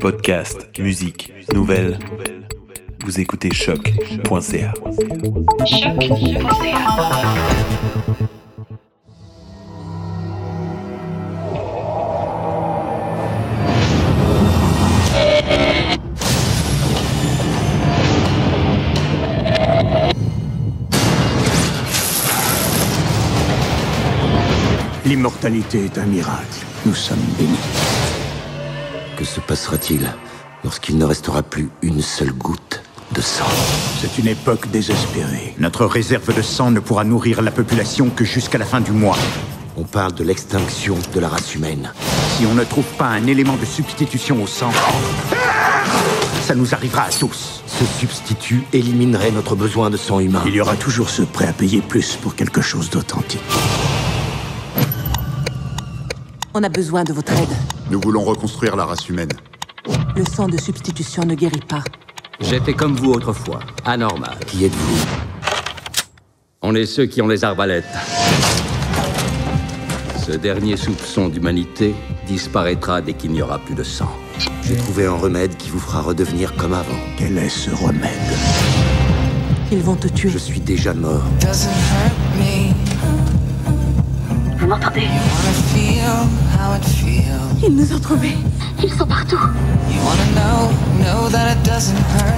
Podcast, musique, nouvelles. Vous écoutez choc.ca. L'immortalité est un miracle. Nous sommes bénis. Que se passera-t-il lorsqu'il ne restera plus une seule goutte de sang C'est une époque désespérée. Notre réserve de sang ne pourra nourrir la population que jusqu'à la fin du mois. On parle de l'extinction de la race humaine. Si on ne trouve pas un élément de substitution au sang, ça nous arrivera à tous. Ce substitut éliminerait notre besoin de sang humain. Il y aura toujours ceux prêts à payer plus pour quelque chose d'authentique. On a besoin de votre aide. Nous voulons reconstruire la race humaine. Le sang de substitution ne guérit pas. J'étais comme vous autrefois, anormal. Qui êtes-vous? On est ceux qui ont les arbalètes. Ce dernier soupçon d'humanité disparaîtra dès qu'il n'y aura plus de sang. J'ai trouvé un remède qui vous fera redevenir comme avant. Quel est ce remède? Ils vont te tuer. Je suis déjà mort. Vous m'entendez? Ils nous ont trouvés. Ils sont partout. You wanna know, know that it doesn't hurt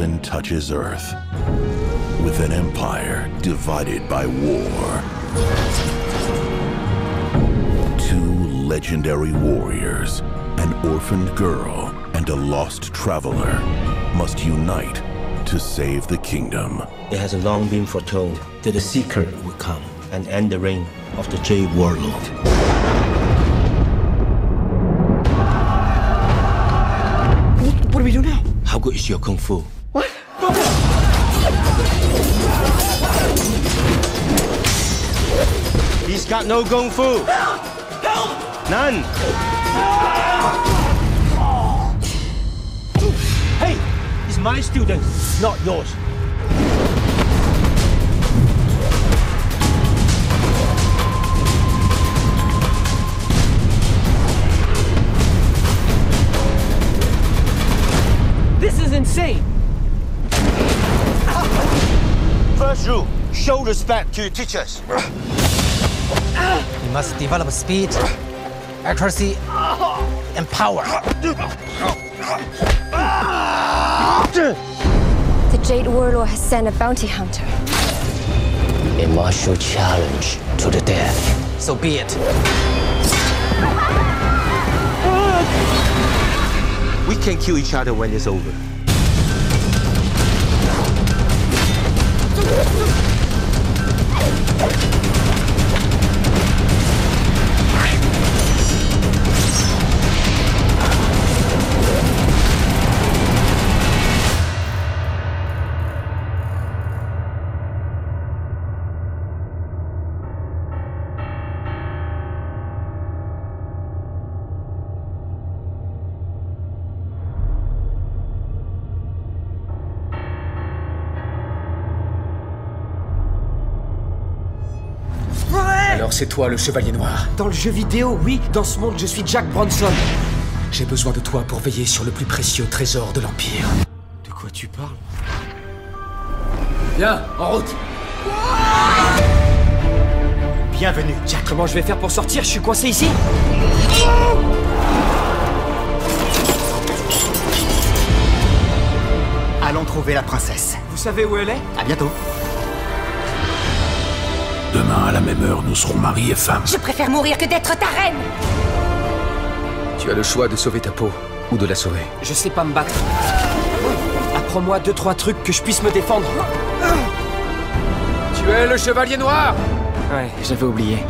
heaven touches earth, with an empire divided by war. Two legendary warriors, an orphaned girl, and a lost traveler must unite to save the kingdom. It has long been foretold that the Seeker would come and end the reign of the Jade Warlord. What do we do now? How good is your kung fu? Got no kung fu. Help! Help! None. Hey, he's my student, not yours. This is insane. First rule, show respect to your teachers. You must develop speed, accuracy, and power. The Jade Warlord has sent a bounty hunter. A martial challenge to the death. So be it. We can kill each other when it's over. C'est toi le chevalier noir Dans le jeu vidéo, oui. Dans ce monde, je suis Jack Bronson. J'ai besoin de toi pour veiller sur le plus précieux trésor de l'Empire. De quoi tu parles? Viens, en route Bienvenue, Jack. Comment je vais faire pour sortir? Je suis coincé ici Allons trouver la princesse. Vous savez où elle est? À bientôt. Demain, à la même heure, nous serons mari et femme. Je préfère mourir que d'être ta reine. Tu as le choix de sauver ta peau ou de la sauver. Je sais pas me battre. Apprends-moi deux, trois trucs que je puisse me défendre. Tu es le chevalier noir Ouais, j'avais oublié.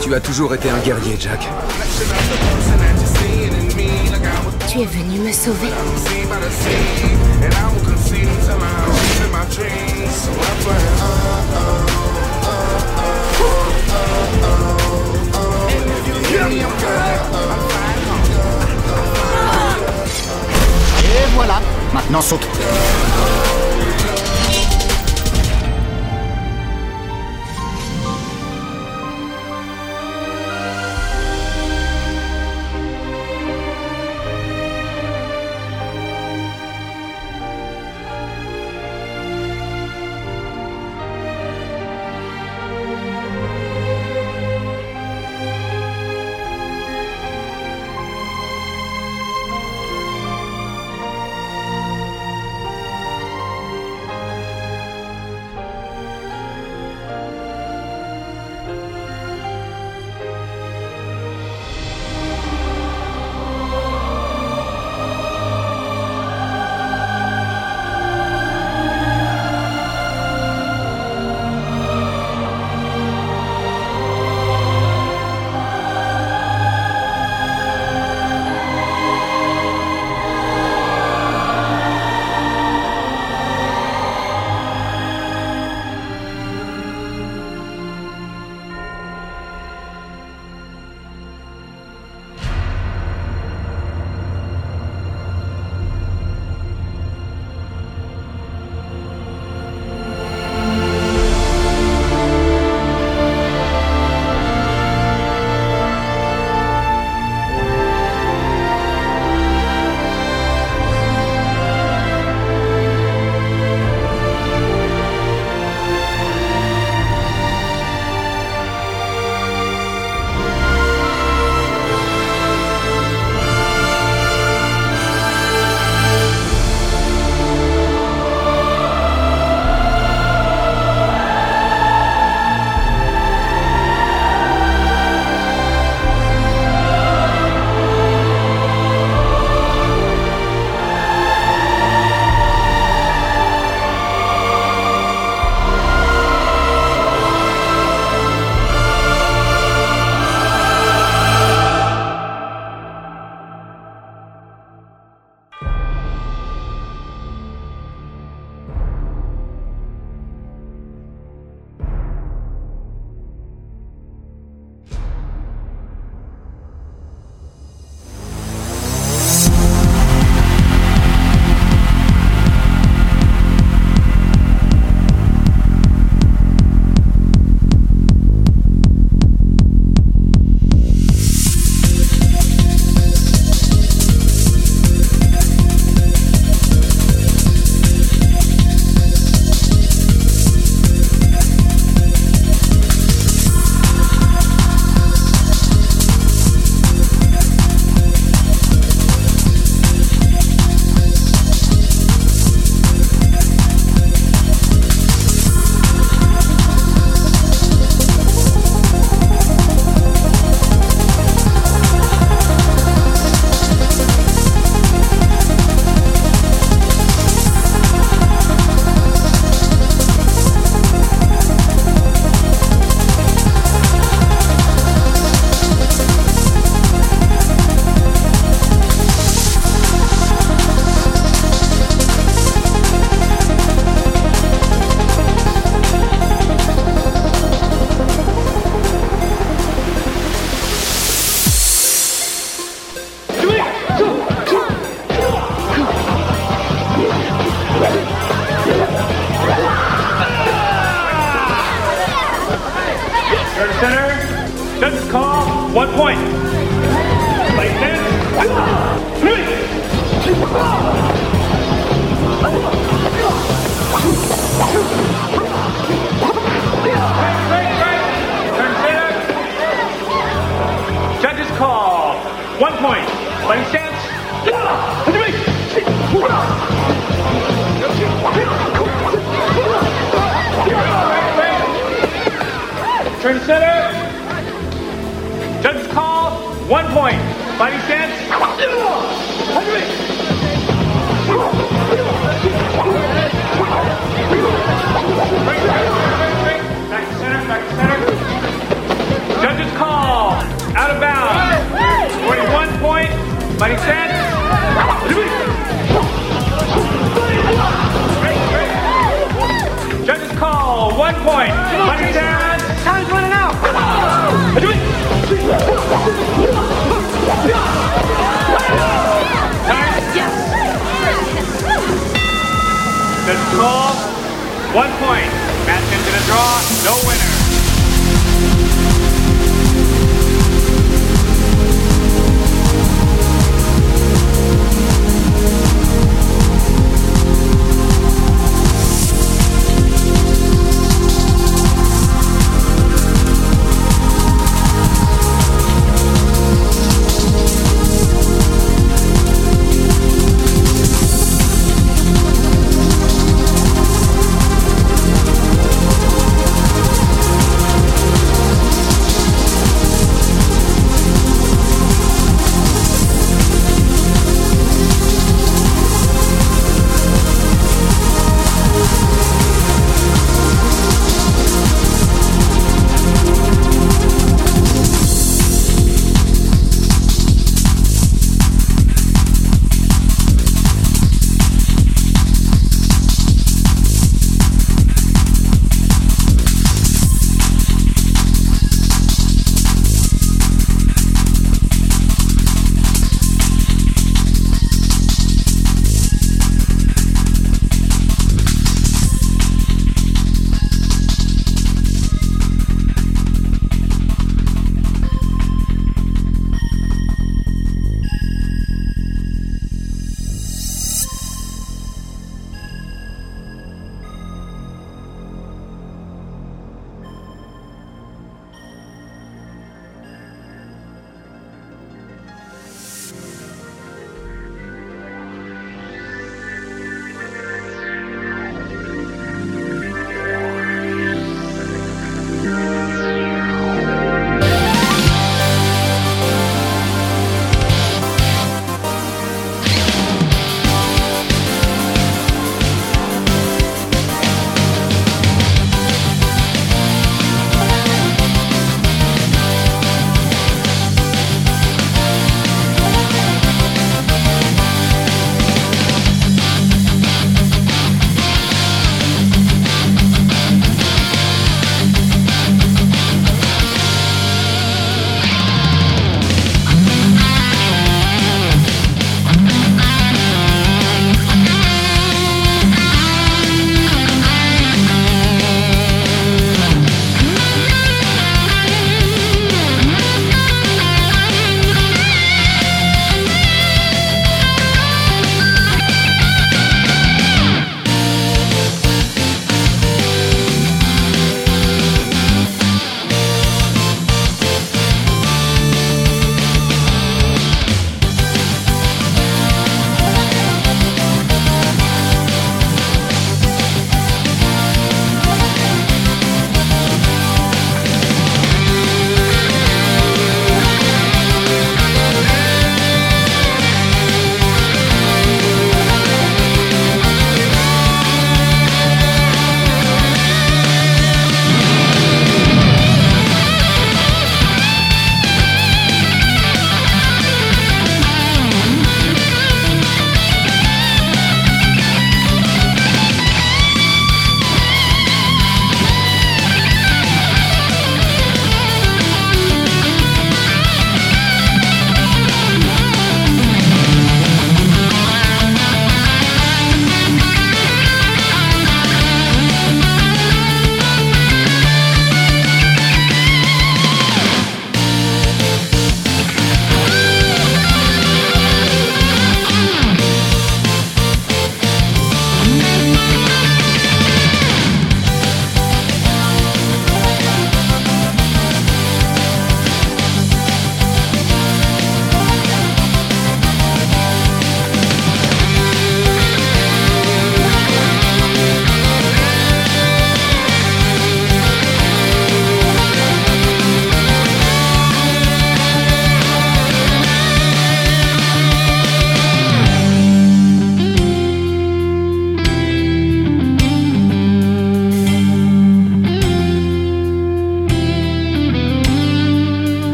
Tu as toujours été un guerrier, Jack. Tu es venu me sauver. Et voilà. Maintenant saute.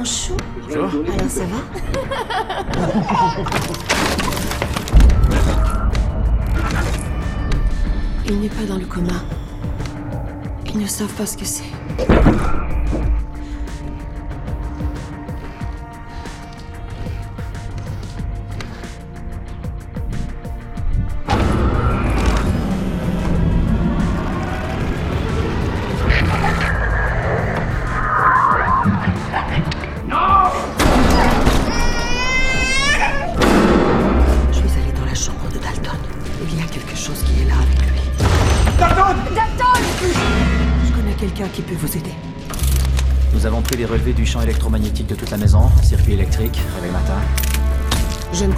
Mon chou Bonjour. Alors ça va Il n'est pas dans le coma. Ils ne savent pas ce que c'est.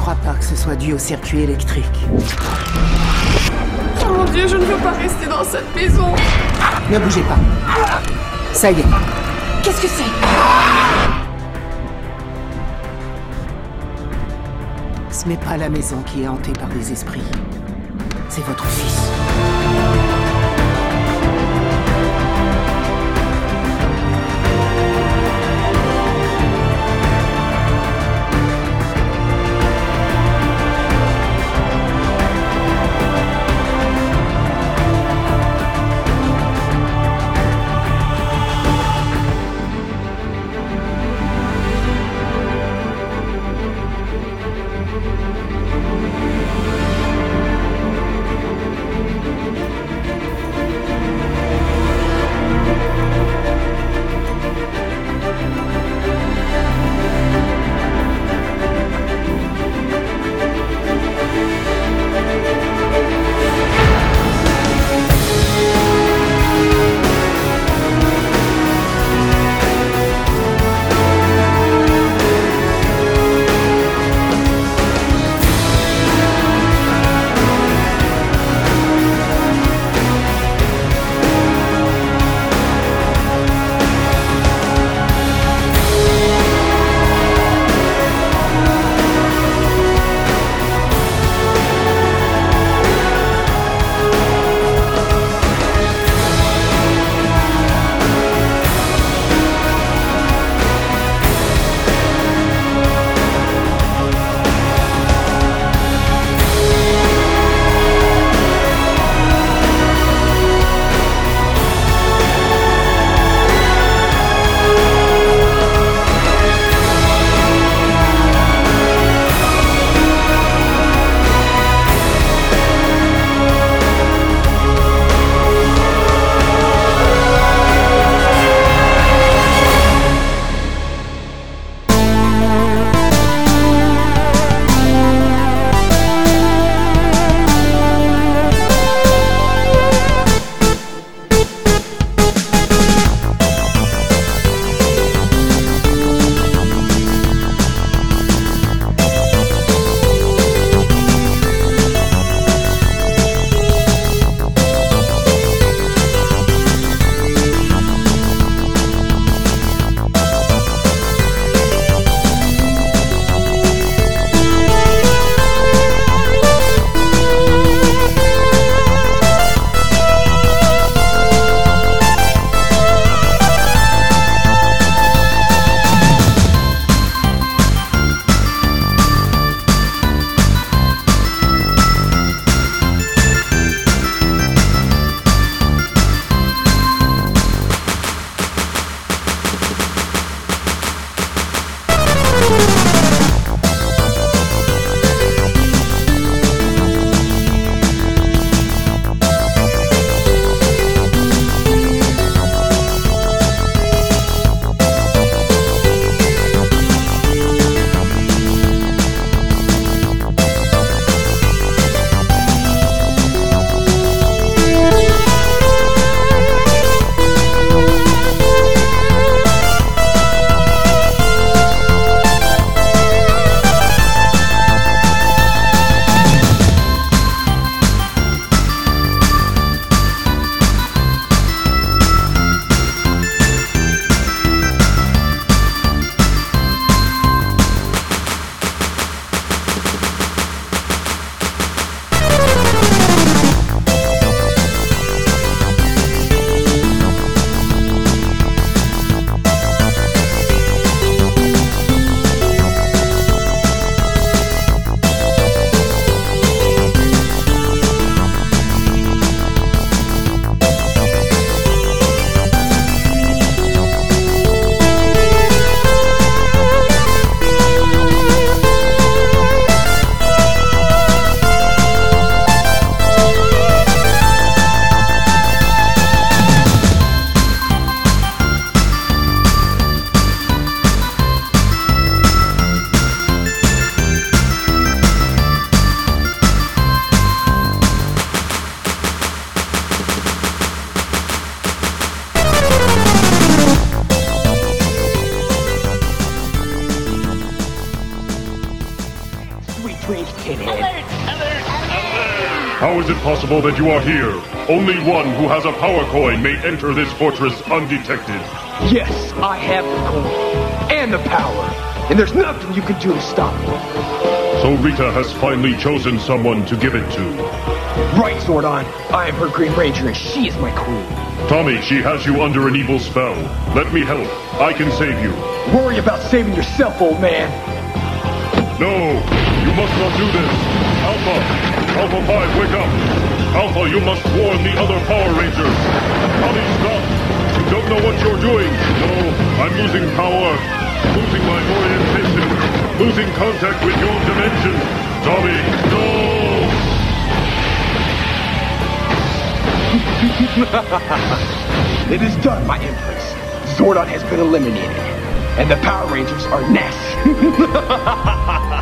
Crois pas que ce soit dû au circuit électrique. Oh mon dieu, je ne veux pas rester dans cette maison. Ne bougez pas. Ça y est. Qu'est-ce que c'est? Ce n'est pas la maison qui est hantée par des esprits. C'est votre fils. Possible that you are here? Only one who has a power coin may enter this fortress undetected. Yes, I have the coin. And the power. And there's nothing you can do to stop me. So Rita has finally chosen someone to give it to. Right, Zordon. I am her Green Ranger and she is my queen. Tommy, she has you under an evil spell. Let me help. I can save you. Worry about saving yourself, old man. No, you must not do this. Alpha, Alpha 5, wake up. Alpha, you must warn the other Power Rangers. Tommy, stop. You don't know what you're doing. No, I'm losing power. Losing my orientation. Losing contact with your dimension. Tommy, no! it is done, my Empress. Zordon has been eliminated. And the Power Rangers are next.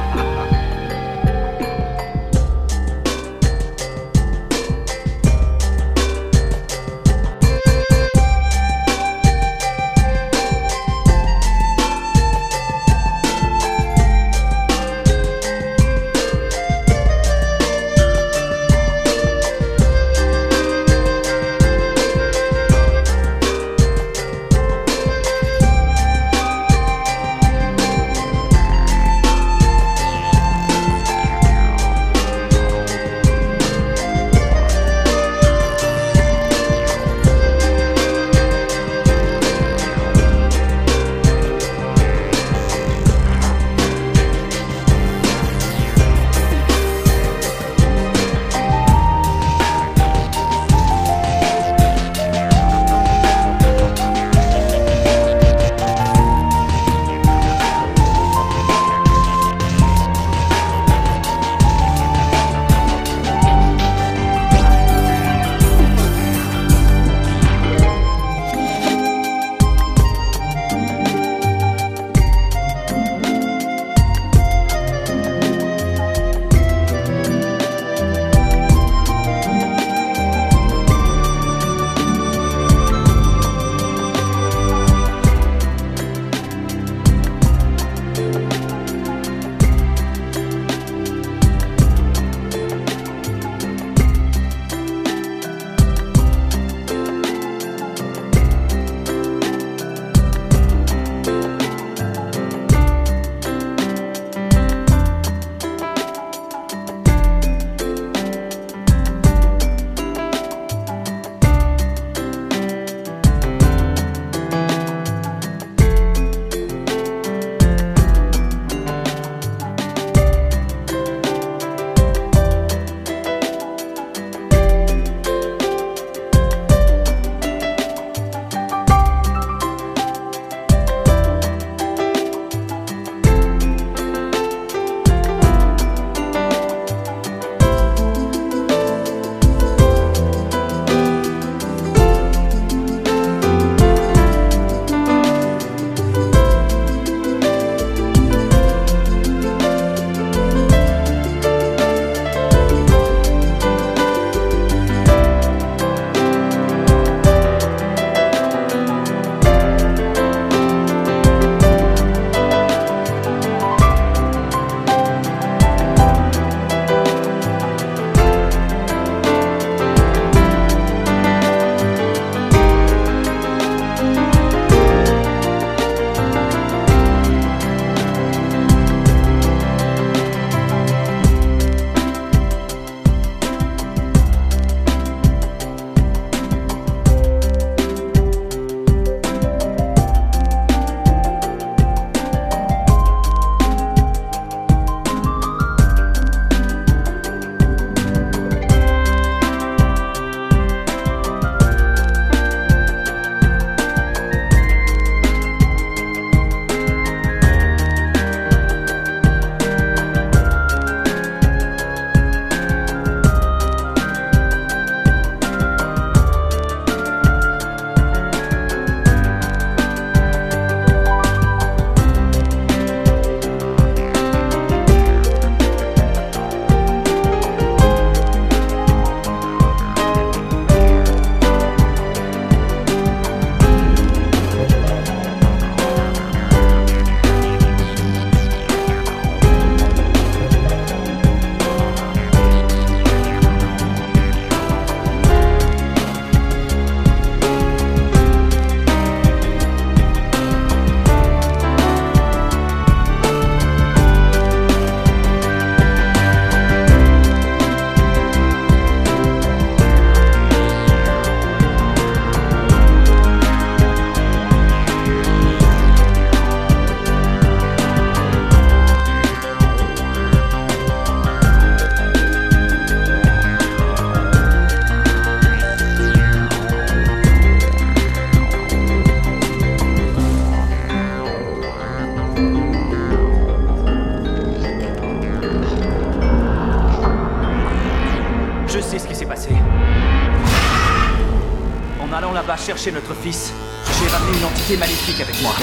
chercher notre fils. J'ai ramené une entité maléfique avec moi.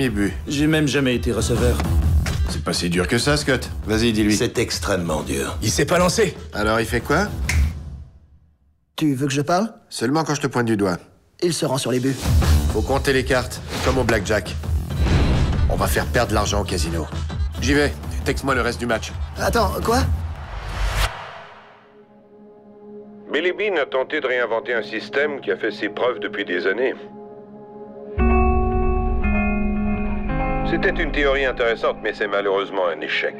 Premier but. J'ai même jamais été receveur. C'est pas si dur que ça, Scott. Vas-y, dis-lui. C'est extrêmement dur. Il s'est pas lancé. Alors il fait quoi? Tu veux que je parle? Seulement quand je te pointe du doigt. Il se rend sur les buts. Faut compter les cartes, comme au blackjack. On va faire perdre l'argent au casino. J'y vais. Texte-moi le reste du match. Attends, quoi? Billy Bean a tenté de réinventer un système qui a fait ses preuves depuis des années. C'était une théorie intéressante, mais c'est malheureusement un échec.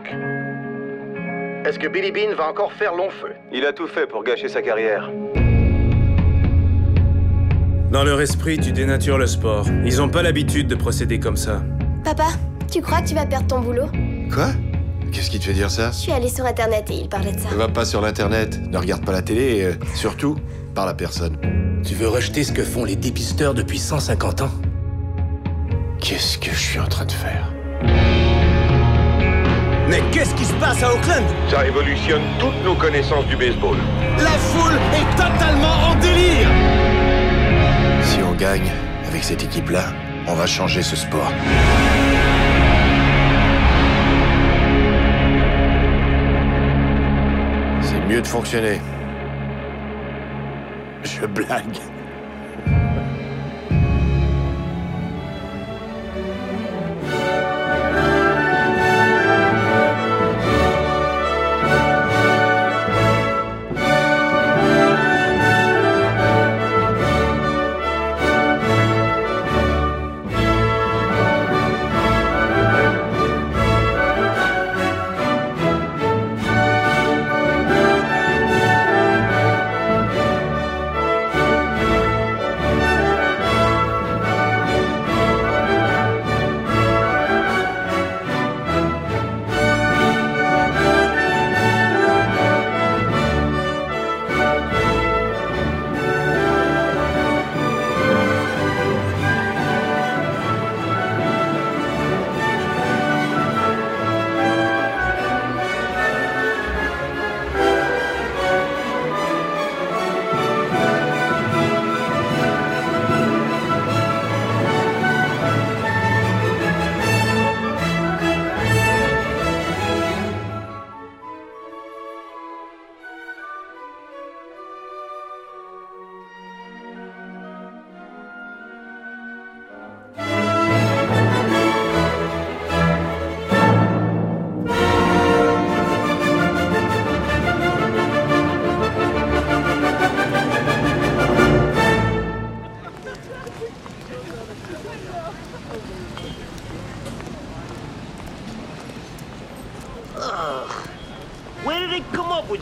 Est-ce que Billy Bean va encore faire long feu? Il a tout fait pour gâcher sa carrière. Dans leur esprit, tu dénatures le sport. Ils ont pas l'habitude de procéder comme ça. Papa, tu crois que tu vas perdre ton boulot? Quoi? Qu'est-ce qui te fait dire ça? Je suis allée sur internet et il parlait de ça. Ne va pas sur l'internet, ne regarde pas la télé et euh, surtout, parle à personne. Tu veux rejeter ce que font les dépisteurs depuis 150 ans? Qu'est-ce que je suis en train de faire Mais qu'est-ce qui se passe à Oakland Ça révolutionne toutes nos connaissances du baseball. La foule est totalement en délire Si on gagne avec cette équipe-là, on va changer ce sport. C'est mieux de fonctionner. Je blague.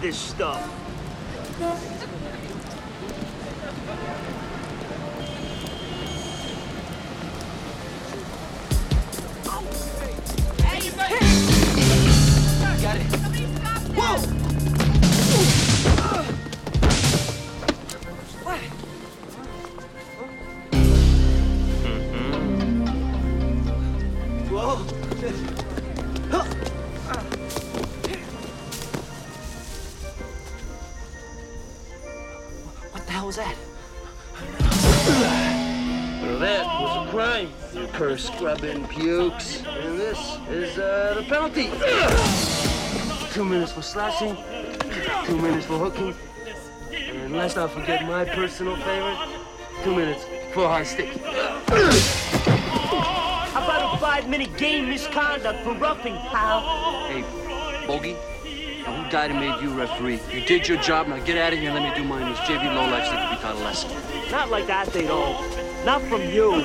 This stuff? Scrubbing pukes. And this is uh, the penalty. Two minutes for slashing, two minutes for hooking, and let's not forget my personal favorite, two minutes for high stick. How about a five-minute game misconduct for roughing, pal? Hey, Bogey, now who died and made you referee? You did your job, now get out of here and let me do mine. These JV lowlifes think we taught a lesson. Not like that, they don't. Not from you.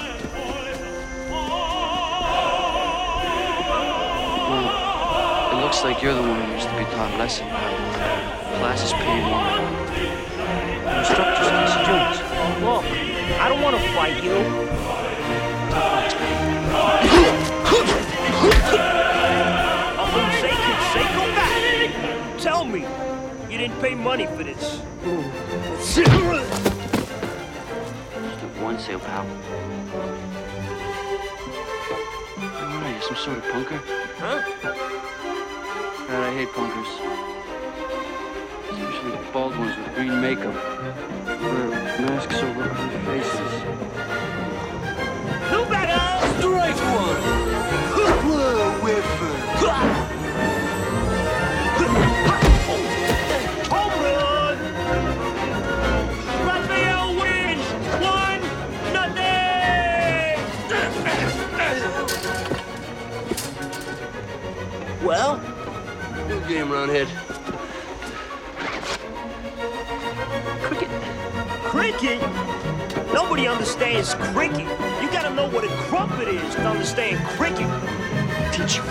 Looks like you're the one who needs to be taught lesson, pal. Class is paying you. Instructor's Casey Jones. Look, I don't want to fight you. Say, go back. Tell me, you didn't pay money for this. Just one sale, pal. What are you, some sort of punker? Huh? God, I hate punkers. Especially bald ones with green makeup. Wear masks over ugly faces. Who better? Strike one! Hoopla, whiffer! Game, Roundhead. Cricket? Cricket? Nobody understands cricket. You gotta know what a crumpet is to understand cricket. Teach you.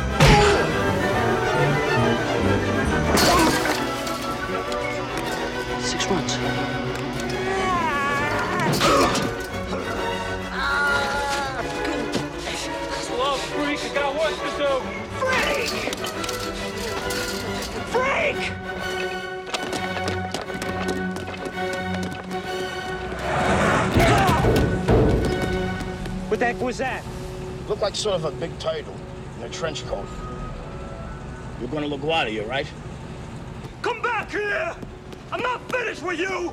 Six runs. Slow, freak. I got work to do. The heck was that? Looked like sort of a big turtle in a trench coat. You're going to LaGuardia, right? Come back here! I'm not finished with you!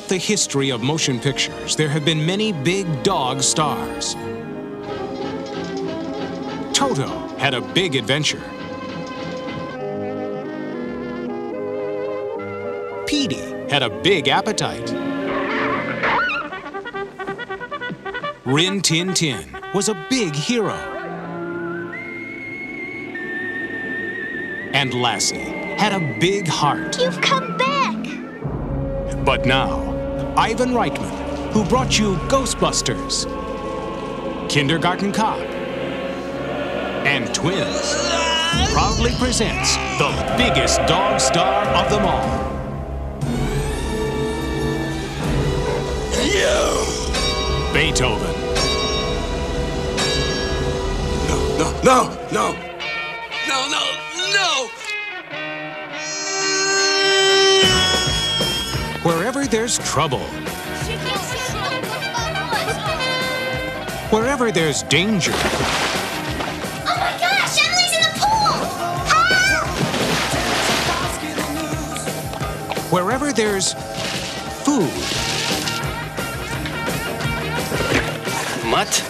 Throughout the history of motion pictures, there have been many big dog stars. Toto had a big adventure. Petey had a big appetite. Rin Tin Tin was a big hero. And Lassie had a big heart. You've come back! But now, Ivan Reitman, who brought you Ghostbusters, Kindergarten Cop, and Twins, proudly presents the biggest dog star of them all. Beethoven. No, no, no! No, there's trouble, wherever there's danger, Oh my gosh, Emily's in the pool! wherever there's food, Mutt?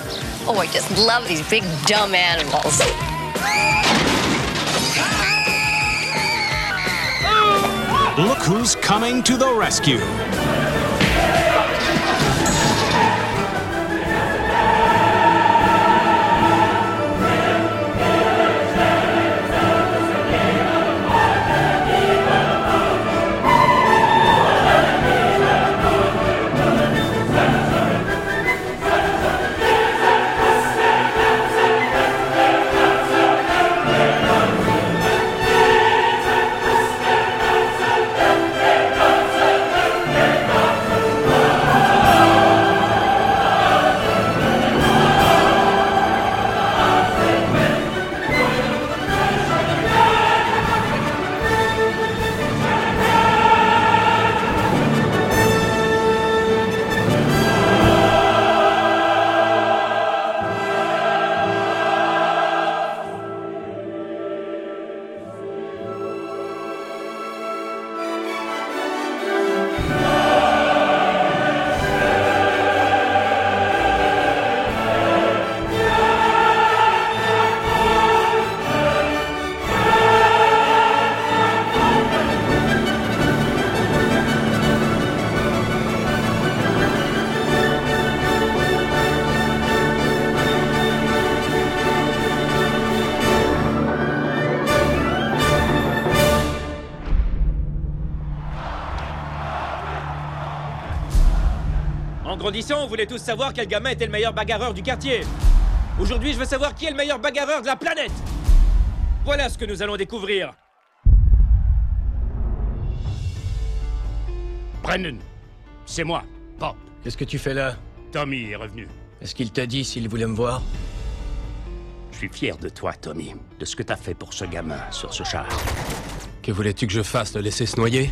Oh, I just love these big dumb animals. look who's coming to the rescue. En grandissant, on voulait tous savoir quel gamin était le meilleur bagarreur du quartier. Aujourd'hui, je veux savoir qui est le meilleur bagarreur de la planète. Voilà ce que nous allons découvrir. Brendan, c'est moi, Pop. Qu'est-ce que tu fais là? Tommy est revenu. Est-ce qu'il t'a dit s'il voulait me voir? Je suis fier de toi, Tommy, de ce que t'as fait pour ce gamin sur ce char. Que voulais-tu que je fasse Le laisser se noyer?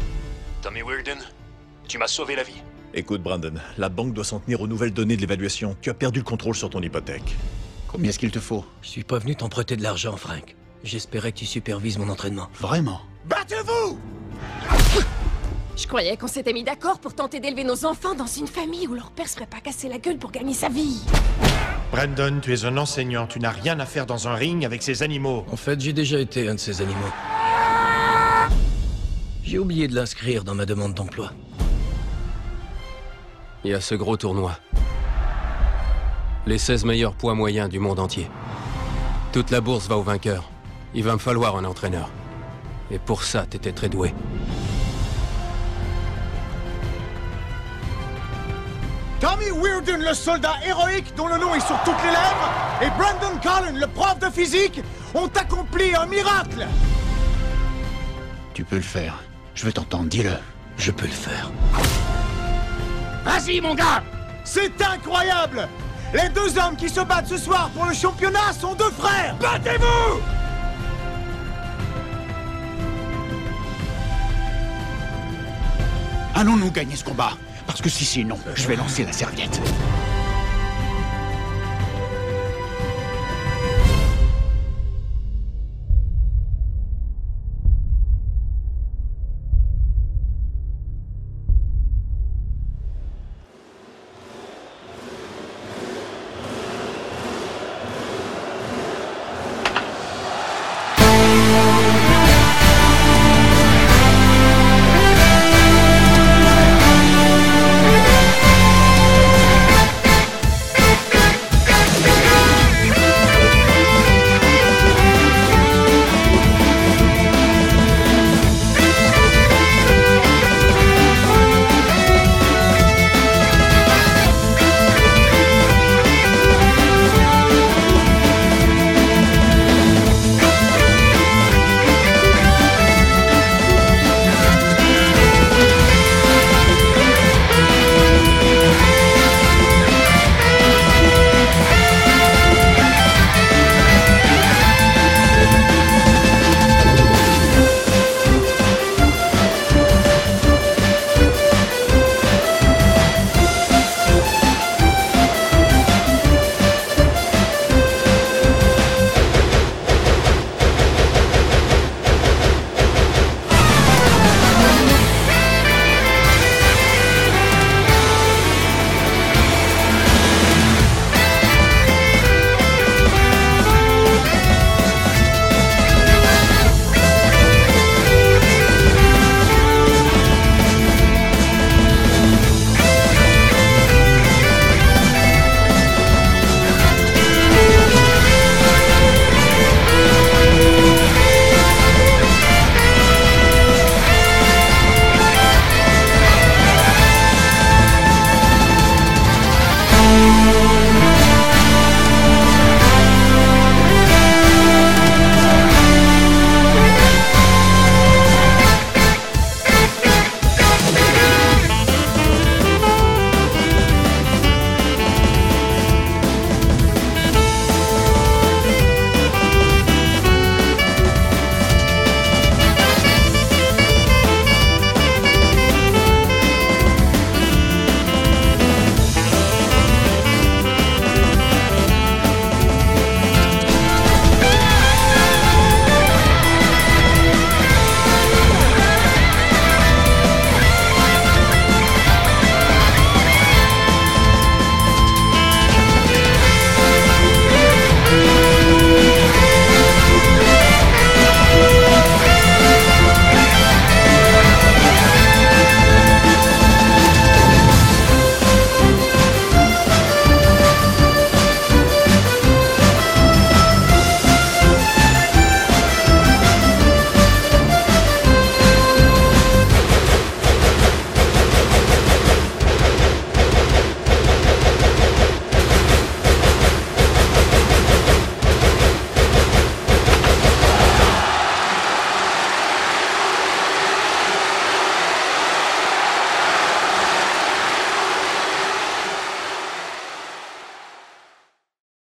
Tommy Weirden, tu m'as sauvé la vie. Écoute, Brandon, la banque doit s'en tenir aux nouvelles données de l'évaluation. Tu as perdu le contrôle sur ton hypothèque. Combien est-ce qu'il te faut? Je suis pas venu t'emprunter de l'argent, Frank. J'espérais que tu supervises mon entraînement. Vraiment? Battez-vous Je croyais qu'on s'était mis d'accord pour tenter d'élever nos enfants dans une famille où leur père se ferait pas casser la gueule pour gagner sa vie. Brandon, tu es un enseignant, tu n'as rien à faire dans un ring avec ces animaux. En fait, j'ai déjà été un de ces animaux. J'ai oublié de l'inscrire dans ma demande d'emploi. Il y a ce gros tournoi. Les 16 meilleurs poids moyens du monde entier. Toute la bourse va au vainqueur. Il va me falloir un entraîneur. Et pour ça, t'étais très doué. Tommy Weirden, le soldat héroïque dont le nom est sur toutes les lèvres, et Brandon Cullen, le prof de physique, ont accompli un miracle Tu peux le faire. Je veux t'entendre, dis-le. Je peux le faire. Vas-y, mon gars. C'est incroyable. Les deux hommes qui se battent ce soir pour le championnat sont deux frères. Battez-vous. Allons-nous gagner ce combat? Parce que si c'est non, je vais lancer la serviette.